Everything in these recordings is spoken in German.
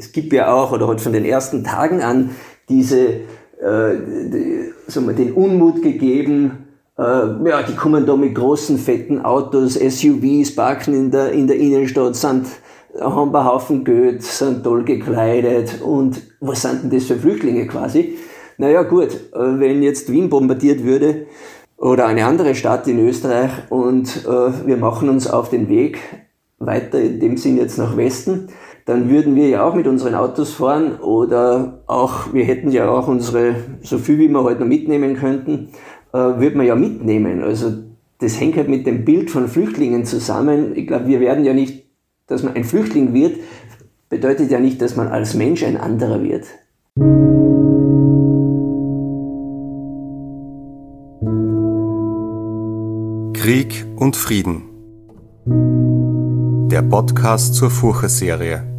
es gibt ja auch, oder halt von den ersten Tagen an, diese, äh, die, sagen wir, den Unmut gegeben, äh, ja, die kommen da mit großen, fetten Autos, SUVs, parken in der, in der Innenstadt, sind, haben ein Haufen Geld, sind toll gekleidet und was sind denn das für Flüchtlinge quasi? Naja gut, äh, wenn jetzt Wien bombardiert würde oder eine andere Stadt in Österreich und äh, wir machen uns auf den Weg weiter, in dem Sinn jetzt nach Westen, dann würden wir ja auch mit unseren Autos fahren oder auch, wir hätten ja auch unsere, so viel wie wir heute noch mitnehmen könnten, äh, würde man ja mitnehmen. Also das hängt halt mit dem Bild von Flüchtlingen zusammen. Ich glaube, wir werden ja nicht, dass man ein Flüchtling wird, bedeutet ja nicht, dass man als Mensch ein anderer wird. Krieg und Frieden. Der Podcast zur Furche-Serie.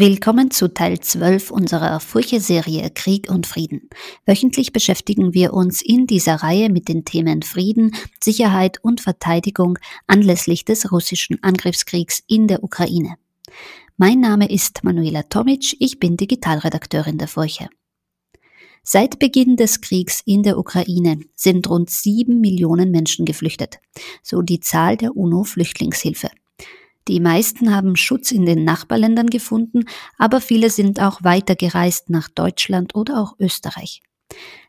Willkommen zu Teil 12 unserer Furche-Serie Krieg und Frieden. Wöchentlich beschäftigen wir uns in dieser Reihe mit den Themen Frieden, Sicherheit und Verteidigung anlässlich des russischen Angriffskriegs in der Ukraine. Mein Name ist Manuela Tomic, ich bin Digitalredakteurin der Furche. Seit Beginn des Kriegs in der Ukraine sind rund sieben Millionen Menschen geflüchtet, so die Zahl der UNO-Flüchtlingshilfe. Die meisten haben Schutz in den Nachbarländern gefunden, aber viele sind auch weitergereist nach Deutschland oder auch Österreich.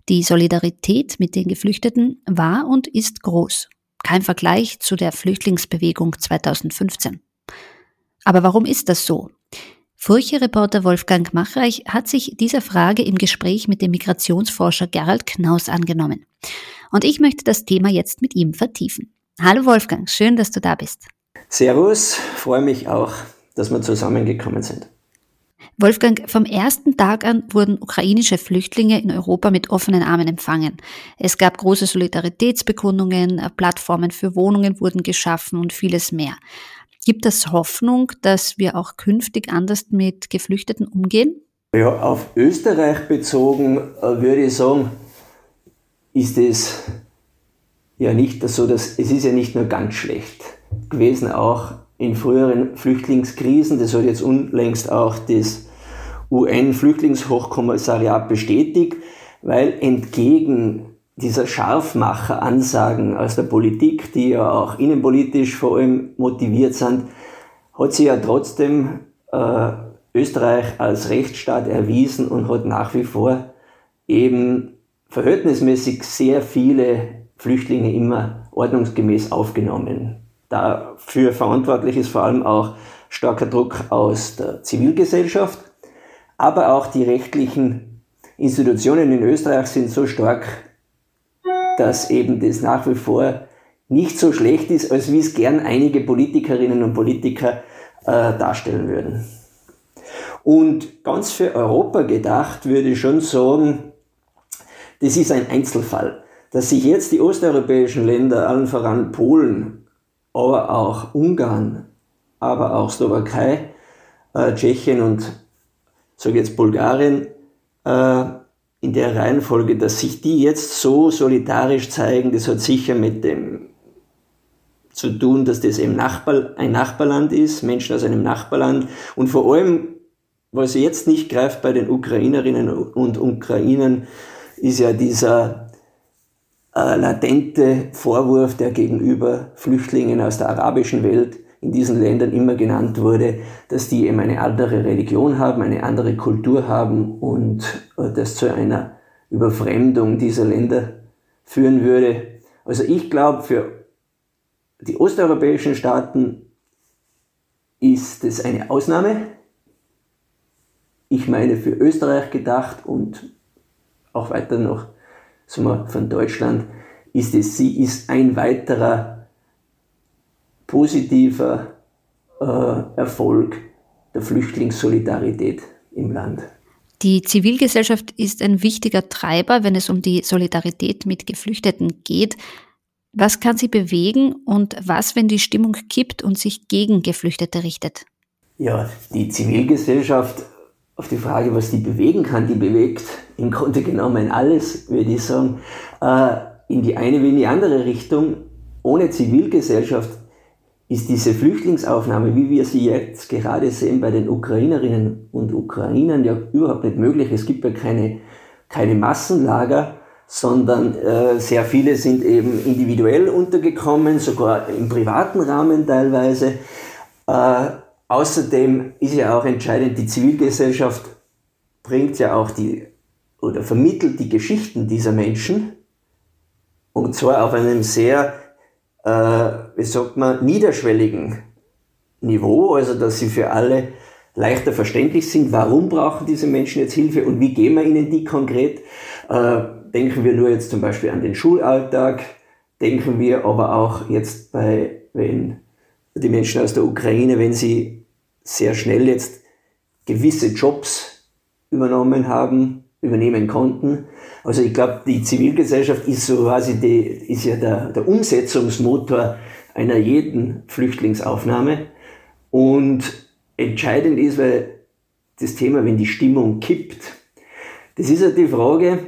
Die Solidarität mit den Geflüchteten war und ist groß. Kein Vergleich zu der Flüchtlingsbewegung 2015. Aber warum ist das so? Furche-Reporter Wolfgang Machreich hat sich dieser Frage im Gespräch mit dem Migrationsforscher Gerald Knaus angenommen. Und ich möchte das Thema jetzt mit ihm vertiefen. Hallo Wolfgang, schön, dass du da bist. Servus, freue mich auch, dass wir zusammengekommen sind. Wolfgang, vom ersten Tag an wurden ukrainische Flüchtlinge in Europa mit offenen Armen empfangen. Es gab große Solidaritätsbekundungen, Plattformen für Wohnungen wurden geschaffen und vieles mehr. Gibt es Hoffnung, dass wir auch künftig anders mit Geflüchteten umgehen? Ja, auf Österreich bezogen äh, würde ich sagen, ist es ja nicht so, dass es ist ja nicht nur ganz schlecht gewesen, auch in früheren Flüchtlingskrisen. Das hat jetzt unlängst auch das UN-Flüchtlingshochkommissariat bestätigt, weil entgegen dieser Scharfmacher-Ansagen aus der Politik, die ja auch innenpolitisch vor allem motiviert sind, hat sie ja trotzdem äh, Österreich als Rechtsstaat erwiesen und hat nach wie vor eben verhältnismäßig sehr viele Flüchtlinge immer ordnungsgemäß aufgenommen. Dafür verantwortlich ist vor allem auch starker Druck aus der Zivilgesellschaft, aber auch die rechtlichen Institutionen in Österreich sind so stark dass eben das nach wie vor nicht so schlecht ist, als wie es gern einige Politikerinnen und Politiker äh, darstellen würden. Und ganz für Europa gedacht würde ich schon sagen, das ist ein Einzelfall. Dass sich jetzt die osteuropäischen Länder, allen voran Polen, aber auch Ungarn, aber auch Slowakei, äh, Tschechien und sage jetzt Bulgarien, äh, in der Reihenfolge, dass sich die jetzt so solidarisch zeigen, das hat sicher mit dem zu tun, dass das eben Nachbar, ein Nachbarland ist, Menschen aus einem Nachbarland. Und vor allem, was jetzt nicht greift bei den Ukrainerinnen und Ukrainern, ist ja dieser äh, latente Vorwurf, der gegenüber Flüchtlingen aus der arabischen Welt in diesen Ländern immer genannt wurde, dass die eben eine andere Religion haben, eine andere Kultur haben und äh, das zu einer Überfremdung dieser Länder führen würde. Also ich glaube, für die osteuropäischen Staaten ist es eine Ausnahme. Ich meine für Österreich gedacht und auch weiter noch wir, von Deutschland ist es, sie ist ein weiterer positiver äh, Erfolg der Flüchtlingssolidarität im Land. Die Zivilgesellschaft ist ein wichtiger Treiber, wenn es um die Solidarität mit Geflüchteten geht. Was kann sie bewegen und was, wenn die Stimmung kippt und sich gegen Geflüchtete richtet? Ja, die Zivilgesellschaft, auf die Frage, was die bewegen kann, die bewegt im Grunde genommen alles, würde ich sagen, äh, in die eine wie in die andere Richtung. ohne Zivilgesellschaft ist diese Flüchtlingsaufnahme, wie wir sie jetzt gerade sehen bei den Ukrainerinnen und Ukrainern, ja überhaupt nicht möglich. Es gibt ja keine, keine Massenlager, sondern äh, sehr viele sind eben individuell untergekommen, sogar im privaten Rahmen teilweise. Äh, außerdem ist ja auch entscheidend, die Zivilgesellschaft bringt ja auch die oder vermittelt die Geschichten dieser Menschen und zwar auf einem sehr äh, wie sagt man, niederschwelligen Niveau, also dass sie für alle leichter verständlich sind. Warum brauchen diese Menschen jetzt Hilfe und wie geben wir ihnen die konkret? Äh, denken wir nur jetzt zum Beispiel an den Schulalltag, denken wir aber auch jetzt bei, wenn die Menschen aus der Ukraine, wenn sie sehr schnell jetzt gewisse Jobs übernommen haben, übernehmen konnten. Also ich glaube, die Zivilgesellschaft ist so quasi die, ist ja der, der Umsetzungsmotor einer jeden Flüchtlingsaufnahme. Und entscheidend ist, weil das Thema, wenn die Stimmung kippt, das ist ja die Frage,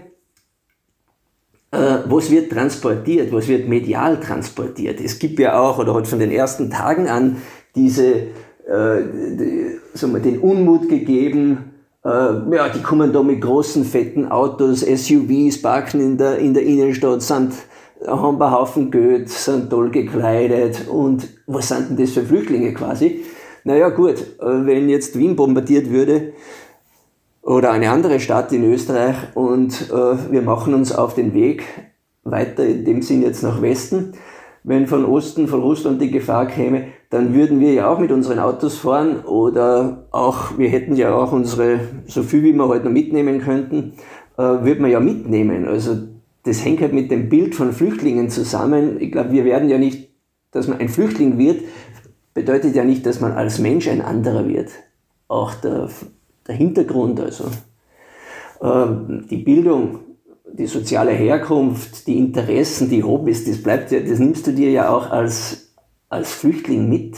äh, was wird transportiert, was wird medial transportiert. Es gibt ja auch, oder hat von den ersten Tagen an, diese, die, sagen wir, den Unmut gegeben, äh, ja, die kommen da mit großen, fetten Autos, SUVs, parken in der, in der Innenstadt, sind, haben einen Haufen Geld, sind toll gekleidet und was sind denn das für Flüchtlinge quasi? Naja gut, äh, wenn jetzt Wien bombardiert würde oder eine andere Stadt in Österreich und äh, wir machen uns auf den Weg weiter, in dem Sinn jetzt nach Westen, wenn von Osten, von Russland die Gefahr käme, dann würden wir ja auch mit unseren Autos fahren oder auch, wir hätten ja auch unsere, so viel wie wir heute noch mitnehmen könnten, äh, würden wir ja mitnehmen. Also das hängt halt mit dem Bild von Flüchtlingen zusammen. Ich glaube, wir werden ja nicht, dass man ein Flüchtling wird, bedeutet ja nicht, dass man als Mensch ein anderer wird. Auch der, der Hintergrund, also äh, die Bildung, die soziale Herkunft, die Interessen, die Hobbys, das bleibt ja, das nimmst du dir ja auch als, als Flüchtling mit.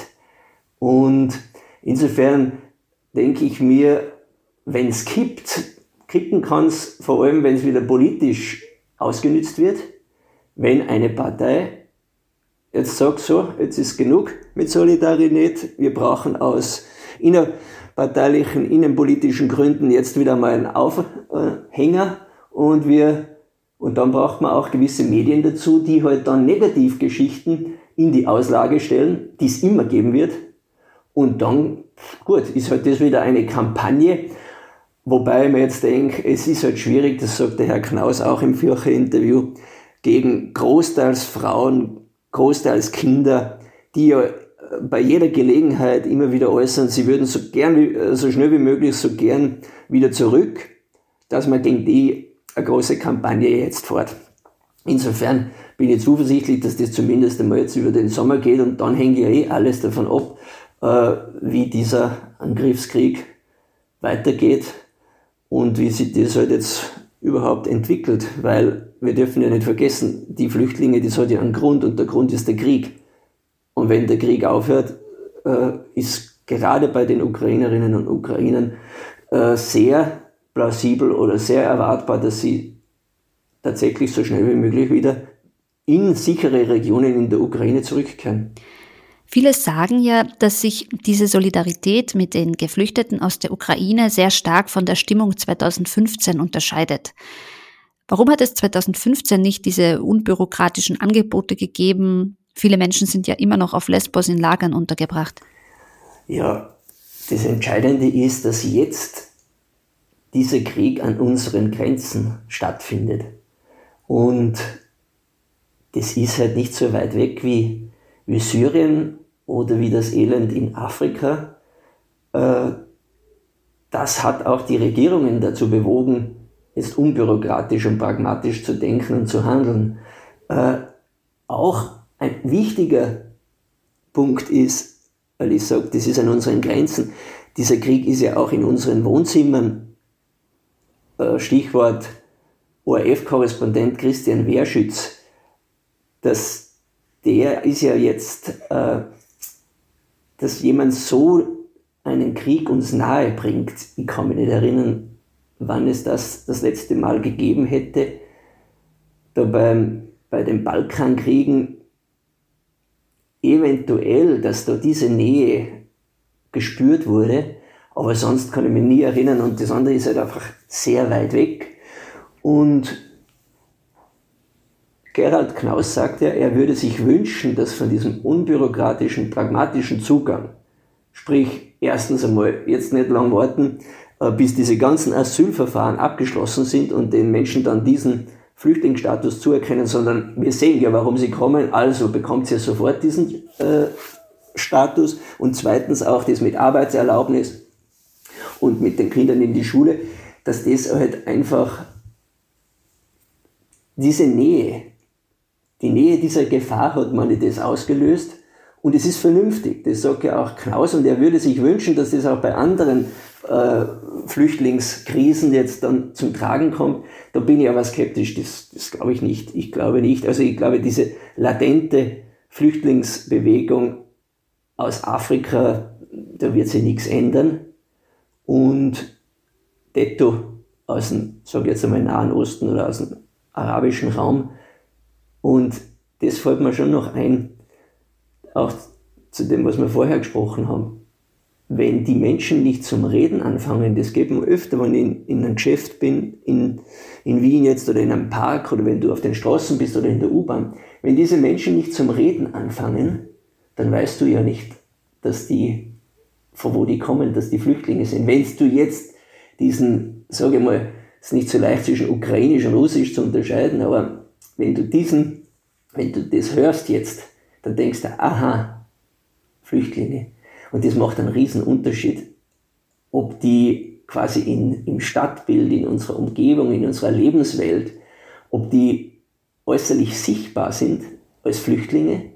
Und insofern denke ich mir, wenn es kippt, kippen kann es vor allem, wenn es wieder politisch ausgenützt wird, wenn eine Partei jetzt sagt so, jetzt ist genug mit Solidarität, wir brauchen aus innerparteilichen, innenpolitischen Gründen jetzt wieder mal einen Aufhänger und wir, und dann braucht man auch gewisse Medien dazu, die halt dann Negativgeschichten in die Auslage stellen, die es immer geben wird. Und dann, gut, ist halt das wieder eine Kampagne, wobei mir jetzt denke, es ist halt schwierig, das sagt der Herr Knaus auch im Fürche-Interview, gegen großteils Frauen, großteils Kinder, die ja bei jeder Gelegenheit immer wieder äußern, sie würden so gern, so schnell wie möglich, so gern wieder zurück, dass man gegen die eine große Kampagne jetzt fort. Insofern bin ich zuversichtlich, dass das zumindest einmal jetzt über den Sommer geht und dann hängt ja eh alles davon ab, äh, wie dieser Angriffskrieg weitergeht und wie sich das halt jetzt überhaupt entwickelt, weil wir dürfen ja nicht vergessen, die Flüchtlinge, das hat ja einen Grund und der Grund ist der Krieg. Und wenn der Krieg aufhört, äh, ist gerade bei den Ukrainerinnen und Ukrainern äh, sehr plausibel oder sehr erwartbar, dass sie tatsächlich so schnell wie möglich wieder in sichere Regionen in der Ukraine zurückkehren. Viele sagen ja, dass sich diese Solidarität mit den Geflüchteten aus der Ukraine sehr stark von der Stimmung 2015 unterscheidet. Warum hat es 2015 nicht diese unbürokratischen Angebote gegeben? Viele Menschen sind ja immer noch auf Lesbos in Lagern untergebracht. Ja, das Entscheidende ist, dass jetzt dieser Krieg an unseren Grenzen stattfindet. Und das ist halt nicht so weit weg wie, wie Syrien oder wie das Elend in Afrika. Äh, das hat auch die Regierungen dazu bewogen, jetzt unbürokratisch und pragmatisch zu denken und zu handeln. Äh, auch ein wichtiger Punkt ist, weil ich sage, das ist an unseren Grenzen. Dieser Krieg ist ja auch in unseren Wohnzimmern Stichwort ORF-Korrespondent Christian Wehrschütz, dass der ist ja jetzt, äh, dass jemand so einen Krieg uns nahe bringt. Ich kann mich nicht erinnern, wann es das das letzte Mal gegeben hätte. Da beim, bei den Balkankriegen eventuell, dass da diese Nähe gespürt wurde, aber sonst kann ich mich nie erinnern und das andere ist halt einfach sehr weit weg. Und Gerald Knaus sagt ja, er würde sich wünschen, dass von diesem unbürokratischen, pragmatischen Zugang, sprich erstens einmal jetzt nicht lang warten, äh, bis diese ganzen Asylverfahren abgeschlossen sind und den Menschen dann diesen Flüchtlingsstatus zuerkennen, sondern wir sehen ja, warum sie kommen, also bekommt sie sofort diesen äh, Status. Und zweitens auch das mit Arbeitserlaubnis und mit den Kindern in die Schule, dass das halt einfach diese Nähe, die Nähe dieser Gefahr hat man das ausgelöst und es ist vernünftig. Das sagt ja auch Klaus und er würde sich wünschen, dass das auch bei anderen äh, Flüchtlingskrisen jetzt dann zum Tragen kommt. Da bin ich aber skeptisch, das, das glaube ich nicht. Ich glaube nicht. Also ich glaube, diese latente Flüchtlingsbewegung aus Afrika, da wird sich nichts ändern. Und detto aus dem, sage jetzt einmal, Nahen Osten oder aus dem arabischen Raum. Und das fällt mir schon noch ein, auch zu dem, was wir vorher gesprochen haben. Wenn die Menschen nicht zum Reden anfangen, das geht mir öfter, wenn ich in, in einem Geschäft bin, in, in Wien jetzt oder in einem Park oder wenn du auf den Straßen bist oder in der U-Bahn, wenn diese Menschen nicht zum Reden anfangen, dann weißt du ja nicht, dass die, von wo die kommen, dass die Flüchtlinge sind. Wenn du jetzt diesen, sage ich mal, es ist nicht so leicht zwischen Ukrainisch und Russisch zu unterscheiden, aber wenn du diesen, wenn du das hörst jetzt, dann denkst du, aha, Flüchtlinge. Und das macht einen riesen Unterschied, ob die quasi in, im Stadtbild, in unserer Umgebung, in unserer Lebenswelt, ob die äußerlich sichtbar sind als Flüchtlinge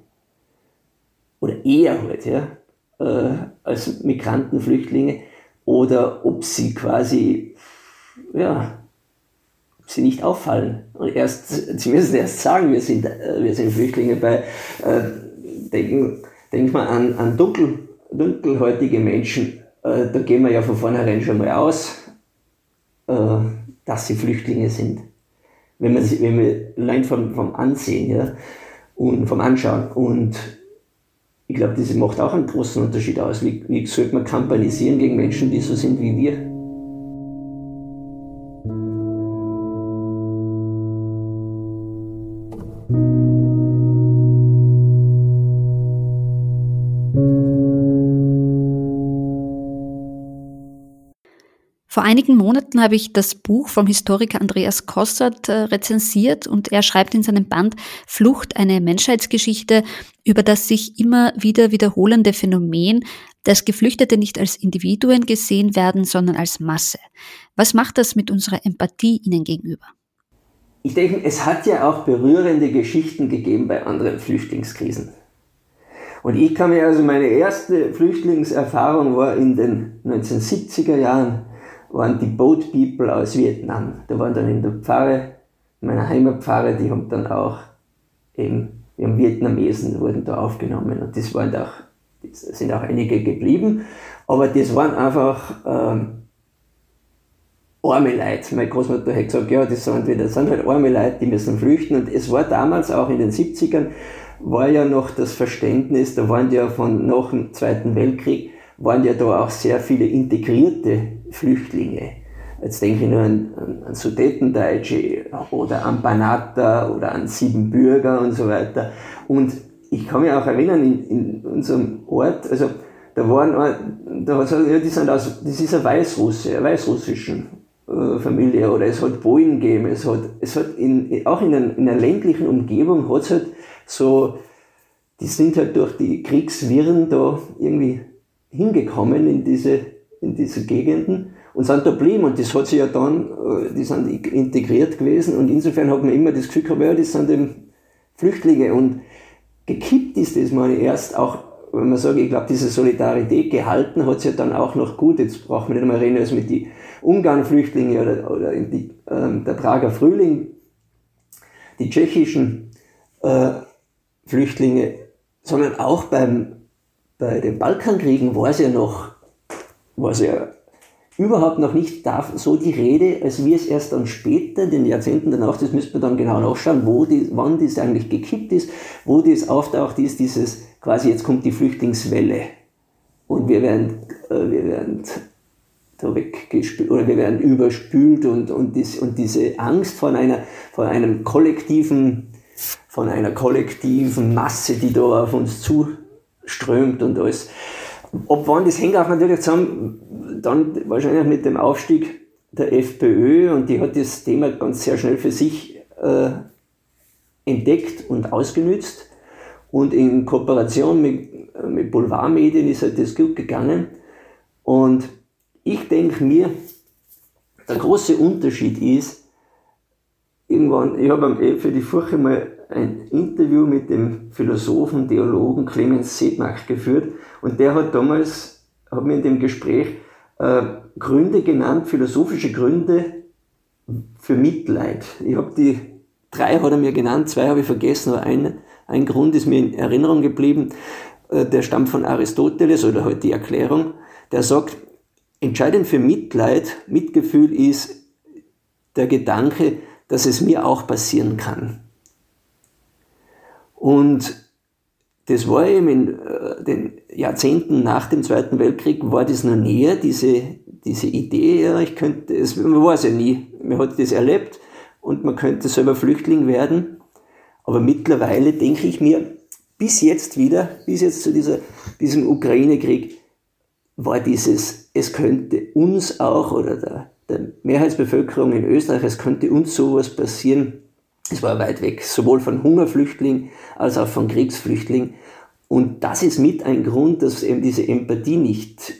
oder eher halt, ja, äh, als Migrantenflüchtlinge oder ob sie quasi, ja, ob sie nicht auffallen. Und erst, sie müssen erst sagen, wir sind, äh, wir sind Flüchtlinge bei, äh, denken, denkt man an, an dunkel, dunkelhäutige Menschen, äh, da gehen wir ja von vornherein schon mal aus, äh, dass sie Flüchtlinge sind. Wenn man, wenn wir allein vom, vom Ansehen, ja, und vom Anschauen und ich glaube, das macht auch einen großen Unterschied aus. Wie, wie sollte man kampanisieren gegen Menschen, die so sind wie wir? Einigen Monaten habe ich das Buch vom Historiker Andreas Kossert äh, rezensiert und er schreibt in seinem Band Flucht, eine Menschheitsgeschichte über das sich immer wieder wiederholende Phänomen, dass Geflüchtete nicht als Individuen gesehen werden, sondern als Masse. Was macht das mit unserer Empathie ihnen gegenüber? Ich denke, es hat ja auch berührende Geschichten gegeben bei anderen Flüchtlingskrisen. Und ich kann mir also meine erste Flüchtlingserfahrung war in den 1970er Jahren waren die Boat People aus Vietnam. Da waren dann in der Pfarre, in meiner Heimatpfarre, die haben dann auch eben, wir haben Vietnamesen, wurden da aufgenommen und das waren auch, das sind auch einige geblieben, aber das waren einfach ähm, arme Leute. Meine Großmutter hat gesagt, ja, das sind, das sind halt arme Leute, die müssen flüchten und es war damals auch in den 70ern, war ja noch das Verständnis, da waren ja von nach dem Zweiten Weltkrieg, waren ja da auch sehr viele integrierte Flüchtlinge. Jetzt denke ich nur an, an, an Sudetendeutsche oder an Banata oder an Siebenbürger und so weiter. Und ich kann mich auch erinnern, in, in unserem Ort, also da waren, da hat ja, die sind aus, das ist eine Weißrusse, eine weißrussischen äh, Familie, oder es hat Bojen gegeben, es hat, es hat in, auch in, einer, in einer ländlichen Umgebung hat es halt so, die sind halt durch die Kriegswirren da irgendwie hingekommen in diese, in diese Gegenden. Und sind da geblieben und das hat sich ja dann, äh, die sind integriert gewesen. Und insofern hat man immer das Gefühl gehabt, ja, das sind eben Flüchtlinge. Und gekippt ist das mal erst auch, wenn man sagt, ich glaube, diese Solidarität gehalten hat sich ja dann auch noch gut, jetzt braucht man nicht mehr reden als mit die Ungarn-Flüchtlinge oder, oder die, äh, der Prager Frühling, die tschechischen äh, Flüchtlinge, sondern auch beim bei den Balkankriegen war es ja noch, war es ja überhaupt noch nicht so die Rede, als wie es erst dann später, den Jahrzehnten danach, das müsste man dann genau nachschauen, wo die, wann das eigentlich gekippt ist, wo das auftaucht ist, dieses quasi jetzt kommt die Flüchtlingswelle. Und wir werden, äh, wir werden da weggespült oder wir werden überspült und, und, dies, und diese Angst von einer, von einem kollektiven, von einer kollektiven Masse, die da auf uns zuströmt und alles. Ob wann, das hängt auch natürlich zusammen, dann wahrscheinlich mit dem Aufstieg der FPÖ und die hat das Thema ganz sehr schnell für sich äh, entdeckt und ausgenützt. Und in Kooperation mit, mit Boulevardmedien ist halt das gut gegangen. Und ich denke mir, der große Unterschied ist, irgendwann, ich habe für die Furche mal ein Interview mit dem Philosophen, Theologen Clemens Sedmach geführt und der hat damals, hat mir in dem Gespräch äh, Gründe genannt, philosophische Gründe für Mitleid. Ich habe die drei hat er mir genannt, zwei habe ich vergessen, aber ein, ein Grund ist mir in Erinnerung geblieben, äh, der stammt von Aristoteles oder halt die Erklärung, der sagt, Entscheidend für Mitleid, Mitgefühl ist der Gedanke, dass es mir auch passieren kann. Und das war eben in äh, den Jahrzehnten nach dem Zweiten Weltkrieg, war das noch näher, diese, diese Idee, ja, ich könnte, es, man weiß ja nie, man hat das erlebt und man könnte selber Flüchtling werden. Aber mittlerweile denke ich mir, bis jetzt wieder, bis jetzt zu dieser, diesem Ukraine-Krieg, war dieses, es könnte uns auch oder der, der Mehrheitsbevölkerung in Österreich, es könnte uns sowas passieren. Es war weit weg, sowohl von Hungerflüchtlingen als auch von Kriegsflüchtlingen. Und das ist mit ein Grund, dass eben diese Empathie nicht,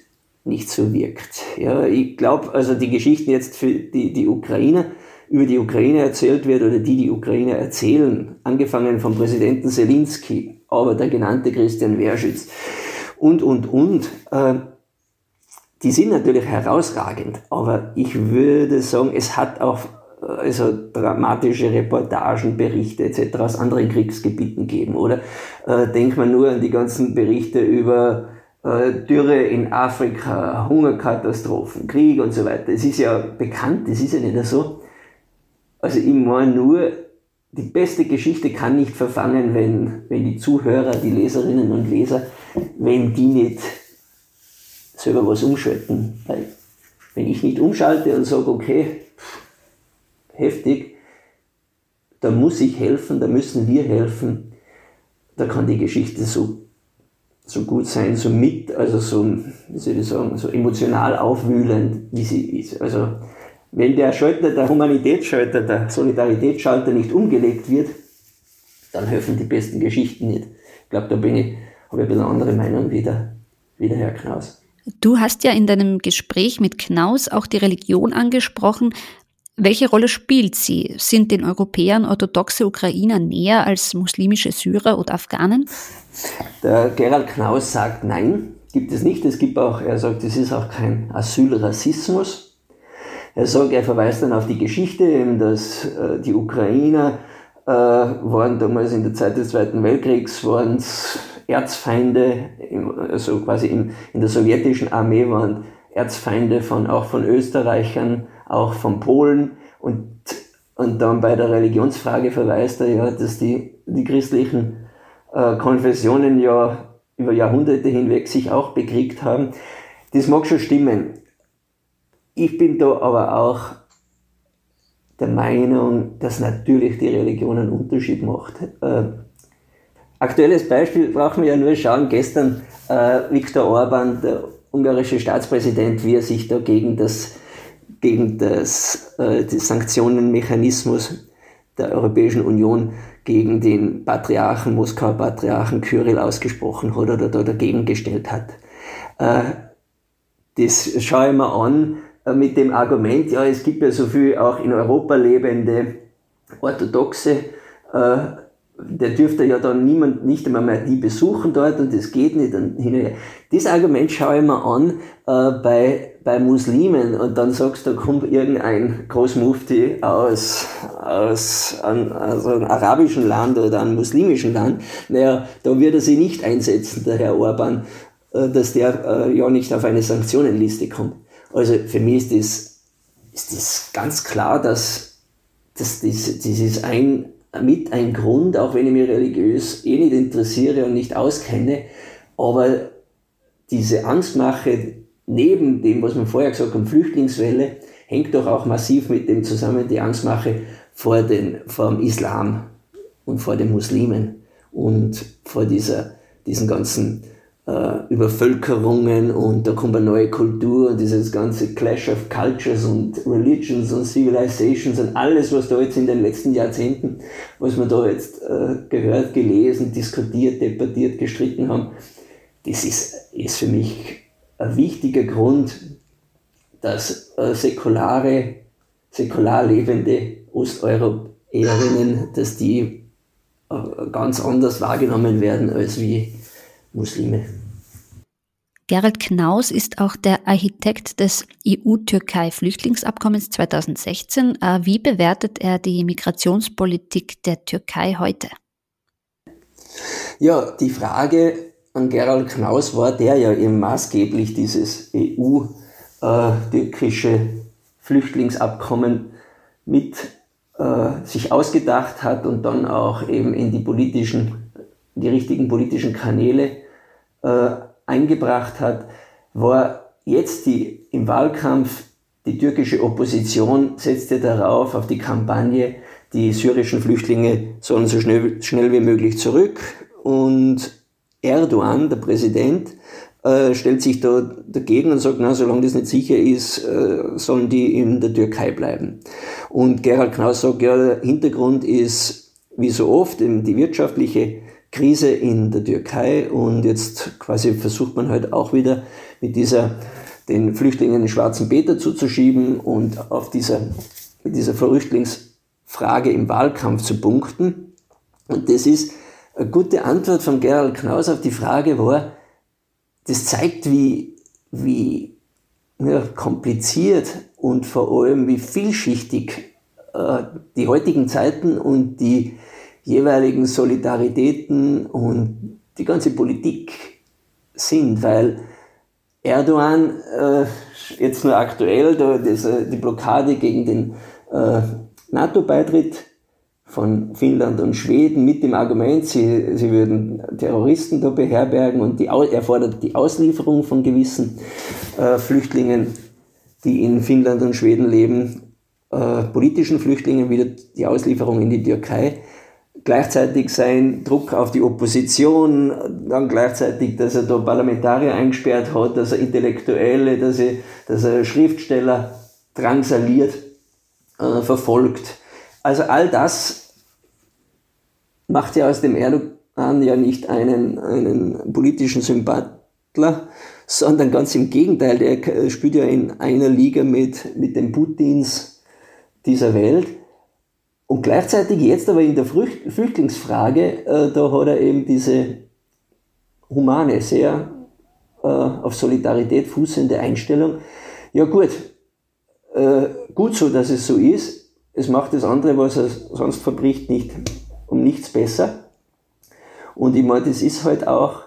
nicht so wirkt. Ja, ich glaube, also die Geschichten jetzt für die, die Ukrainer, über die Ukraine erzählt wird oder die die Ukrainer erzählen, angefangen vom Präsidenten Zelensky, aber der genannte Christian Werschütz und, und, und, äh, die sind natürlich herausragend, aber ich würde sagen, es hat auch also dramatische Reportagen, Berichte etc. aus anderen Kriegsgebieten gegeben. Oder äh, denkt man nur an die ganzen Berichte über äh, Dürre in Afrika, Hungerkatastrophen, Krieg und so weiter. Es ist ja bekannt, es ist ja nicht so. Also ich meine nur, die beste Geschichte kann nicht verfangen, wenn, wenn die Zuhörer, die Leserinnen und Leser, wenn die nicht selber was umschalten. Weil wenn ich nicht umschalte und sage, okay, heftig, da muss ich helfen, da müssen wir helfen, da kann die Geschichte so, so gut sein, so mit, also so, wie soll ich sagen, so emotional aufwühlend, wie sie ist. Also, wenn der Schalter, der Humanitätsschalter, der Solidaritätsschalter nicht umgelegt wird, dann helfen die besten Geschichten nicht. Ich glaube, da bin ich, habe ich ein bisschen andere Meinung wie der, wie der Herr Knaus. Du hast ja in deinem Gespräch mit Knaus auch die Religion angesprochen. Welche Rolle spielt sie? Sind den Europäern orthodoxe Ukrainer näher als muslimische Syrer oder Afghanen? Der Gerald Knaus sagt nein, gibt es nicht. Es gibt auch, er sagt, es ist auch kein Asylrassismus. Er sagt, er verweist dann auf die Geschichte, dass äh, die Ukrainer äh, waren damals in der Zeit des Zweiten Weltkriegs, waren Erzfeinde, also quasi in, in der sowjetischen Armee waren Erzfeinde von, auch von Österreichern, auch von Polen und, und dann bei der Religionsfrage verweist er ja, dass die, die christlichen äh, Konfessionen ja über Jahrhunderte hinweg sich auch bekriegt haben. Das mag schon stimmen. Ich bin da aber auch der Meinung, dass natürlich die Religion einen Unterschied macht. Äh, Aktuelles Beispiel brauchen wir ja nur schauen. Gestern äh, Viktor Orban, der ungarische Staatspräsident, wie er sich da gegen das, gegen das, äh, den Sanktionenmechanismus der Europäischen Union gegen den Patriarchen, Moskauer Patriarchen Kyrill ausgesprochen hat oder da dagegen gestellt hat. Äh, das schaue ich mir an äh, mit dem Argument, ja, es gibt ja so viel auch in Europa lebende orthodoxe äh, der dürfte ja dann niemand, nicht einmal mehr die besuchen dort und das geht nicht und hin und her. Das Argument schaue ich mir an äh, bei, bei Muslimen und dann sagst du, da kommt irgendein Großmufti aus, aus an, also einem arabischen Land oder einem muslimischen Land. Naja, da wird er sich nicht einsetzen, der Herr Orban, äh, dass der äh, ja nicht auf eine Sanktionenliste kommt. Also für mich ist das, ist das ganz klar, dass, dass das, das ist ein, mit ein Grund, auch wenn ich mich religiös eh nicht interessiere und nicht auskenne, aber diese Angstmache neben dem, was man vorher gesagt hat, Flüchtlingswelle, hängt doch auch massiv mit dem zusammen, die Angstmache vor, den, vor dem Islam und vor den Muslimen und vor dieser, diesen ganzen äh, Übervölkerungen und da kommt eine neue Kultur und dieses ganze Clash of Cultures und Religions und Civilizations und alles, was da jetzt in den letzten Jahrzehnten, was wir da jetzt äh, gehört, gelesen, diskutiert, debattiert, gestritten haben, das ist, ist für mich ein wichtiger Grund, dass äh, säkulare, säkular lebende Osteuropäerinnen, dass die äh, ganz anders wahrgenommen werden als wie Muslime. Gerald Knaus ist auch der Architekt des EU-Türkei-Flüchtlingsabkommens 2016. Äh, wie bewertet er die Migrationspolitik der Türkei heute? Ja, die Frage an Gerald Knaus war, der ja eben maßgeblich dieses EU-türkische Flüchtlingsabkommen mit äh, sich ausgedacht hat und dann auch eben in die politischen, die richtigen politischen Kanäle äh, eingebracht hat, war jetzt die, im Wahlkampf die türkische Opposition setzte darauf, auf die Kampagne, die syrischen Flüchtlinge sollen so schnell, schnell wie möglich zurück und Erdogan, der Präsident, äh, stellt sich da dagegen und sagt, na, solange das nicht sicher ist, äh, sollen die in der Türkei bleiben. Und Gerhard Knaus sagt, ja, der Hintergrund ist, wie so oft, die wirtschaftliche Krise in der Türkei und jetzt quasi versucht man halt auch wieder mit dieser, den Flüchtlingen den schwarzen Peter zuzuschieben und auf dieser, mit dieser Flüchtlingsfrage im Wahlkampf zu punkten. Und das ist, eine gute Antwort von Gerald Knaus auf die Frage war, das zeigt, wie, wie ja, kompliziert und vor allem wie vielschichtig äh, die heutigen Zeiten und die jeweiligen Solidaritäten und die ganze Politik sind, weil Erdogan äh, jetzt nur aktuell da, das, äh, die Blockade gegen den äh, NATO-Beitritt von Finnland und Schweden mit dem Argument, sie, sie würden Terroristen da beherbergen und die, er fordert die Auslieferung von gewissen äh, Flüchtlingen, die in Finnland und Schweden leben, äh, politischen Flüchtlingen wieder die Auslieferung in die Türkei. Gleichzeitig sein Druck auf die Opposition, dann gleichzeitig, dass er da Parlamentarier eingesperrt hat, dass er Intellektuelle, dass er, dass er Schriftsteller drangsaliert, äh, verfolgt also all das macht ja aus dem Erdogan ja nicht einen, einen politischen Sympathler, sondern ganz im Gegenteil, der spielt ja in einer Liga mit, mit den Putins dieser Welt. Und gleichzeitig jetzt aber in der Flüchtlingsfrage, äh, da hat er eben diese humane, sehr äh, auf Solidarität fußende Einstellung. Ja gut, äh, gut so, dass es so ist es macht das andere, was er sonst verbricht, nicht um nichts besser. Und ich meine, das ist halt auch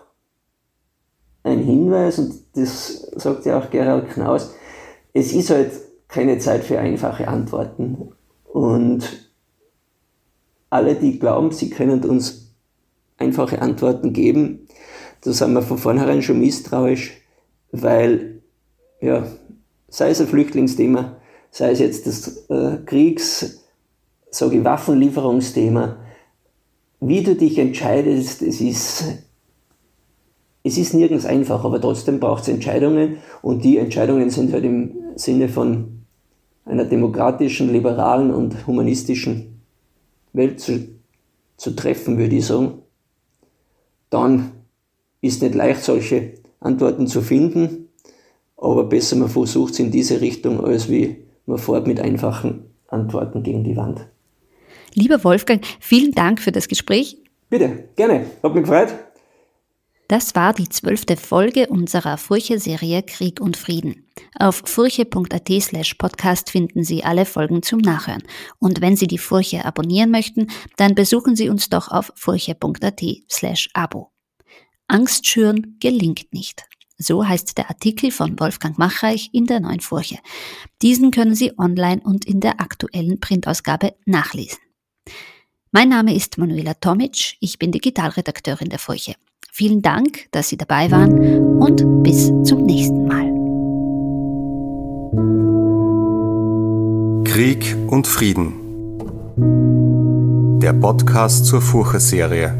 ein Hinweis, und das sagt ja auch Gerald Knaus, es ist halt keine Zeit für einfache Antworten. Und alle, die glauben, sie können uns einfache Antworten geben, da sind wir von vornherein schon misstrauisch, weil, ja, sei es ein Flüchtlingsthema, sei es jetzt das äh, Kriegs-, sage ich, Waffenlieferungsthema, wie du dich entscheidest, es ist, es ist nirgends einfach, aber trotzdem braucht es Entscheidungen und die Entscheidungen sind halt im Sinne von einer demokratischen, liberalen und humanistischen Welt zu, zu treffen, würde ich sagen. Dann ist nicht leicht, solche Antworten zu finden, aber besser man versucht es in diese Richtung, als wie man fährt mit einfachen Antworten gegen die Wand. Lieber Wolfgang, vielen Dank für das Gespräch. Bitte, gerne. Hat mich gefreut. Das war die zwölfte Folge unserer Furche-Serie Krieg und Frieden. Auf furche.at slash podcast finden Sie alle Folgen zum Nachhören. Und wenn Sie die Furche abonnieren möchten, dann besuchen Sie uns doch auf furche.at slash abo. Angst schüren gelingt nicht. So heißt der Artikel von Wolfgang Machreich in der Neuen Furche. Diesen können Sie online und in der aktuellen Printausgabe nachlesen. Mein Name ist Manuela Tomic, ich bin Digitalredakteurin der Furche. Vielen Dank, dass Sie dabei waren und bis zum nächsten Mal. Krieg und Frieden. Der Podcast zur Furche-Serie.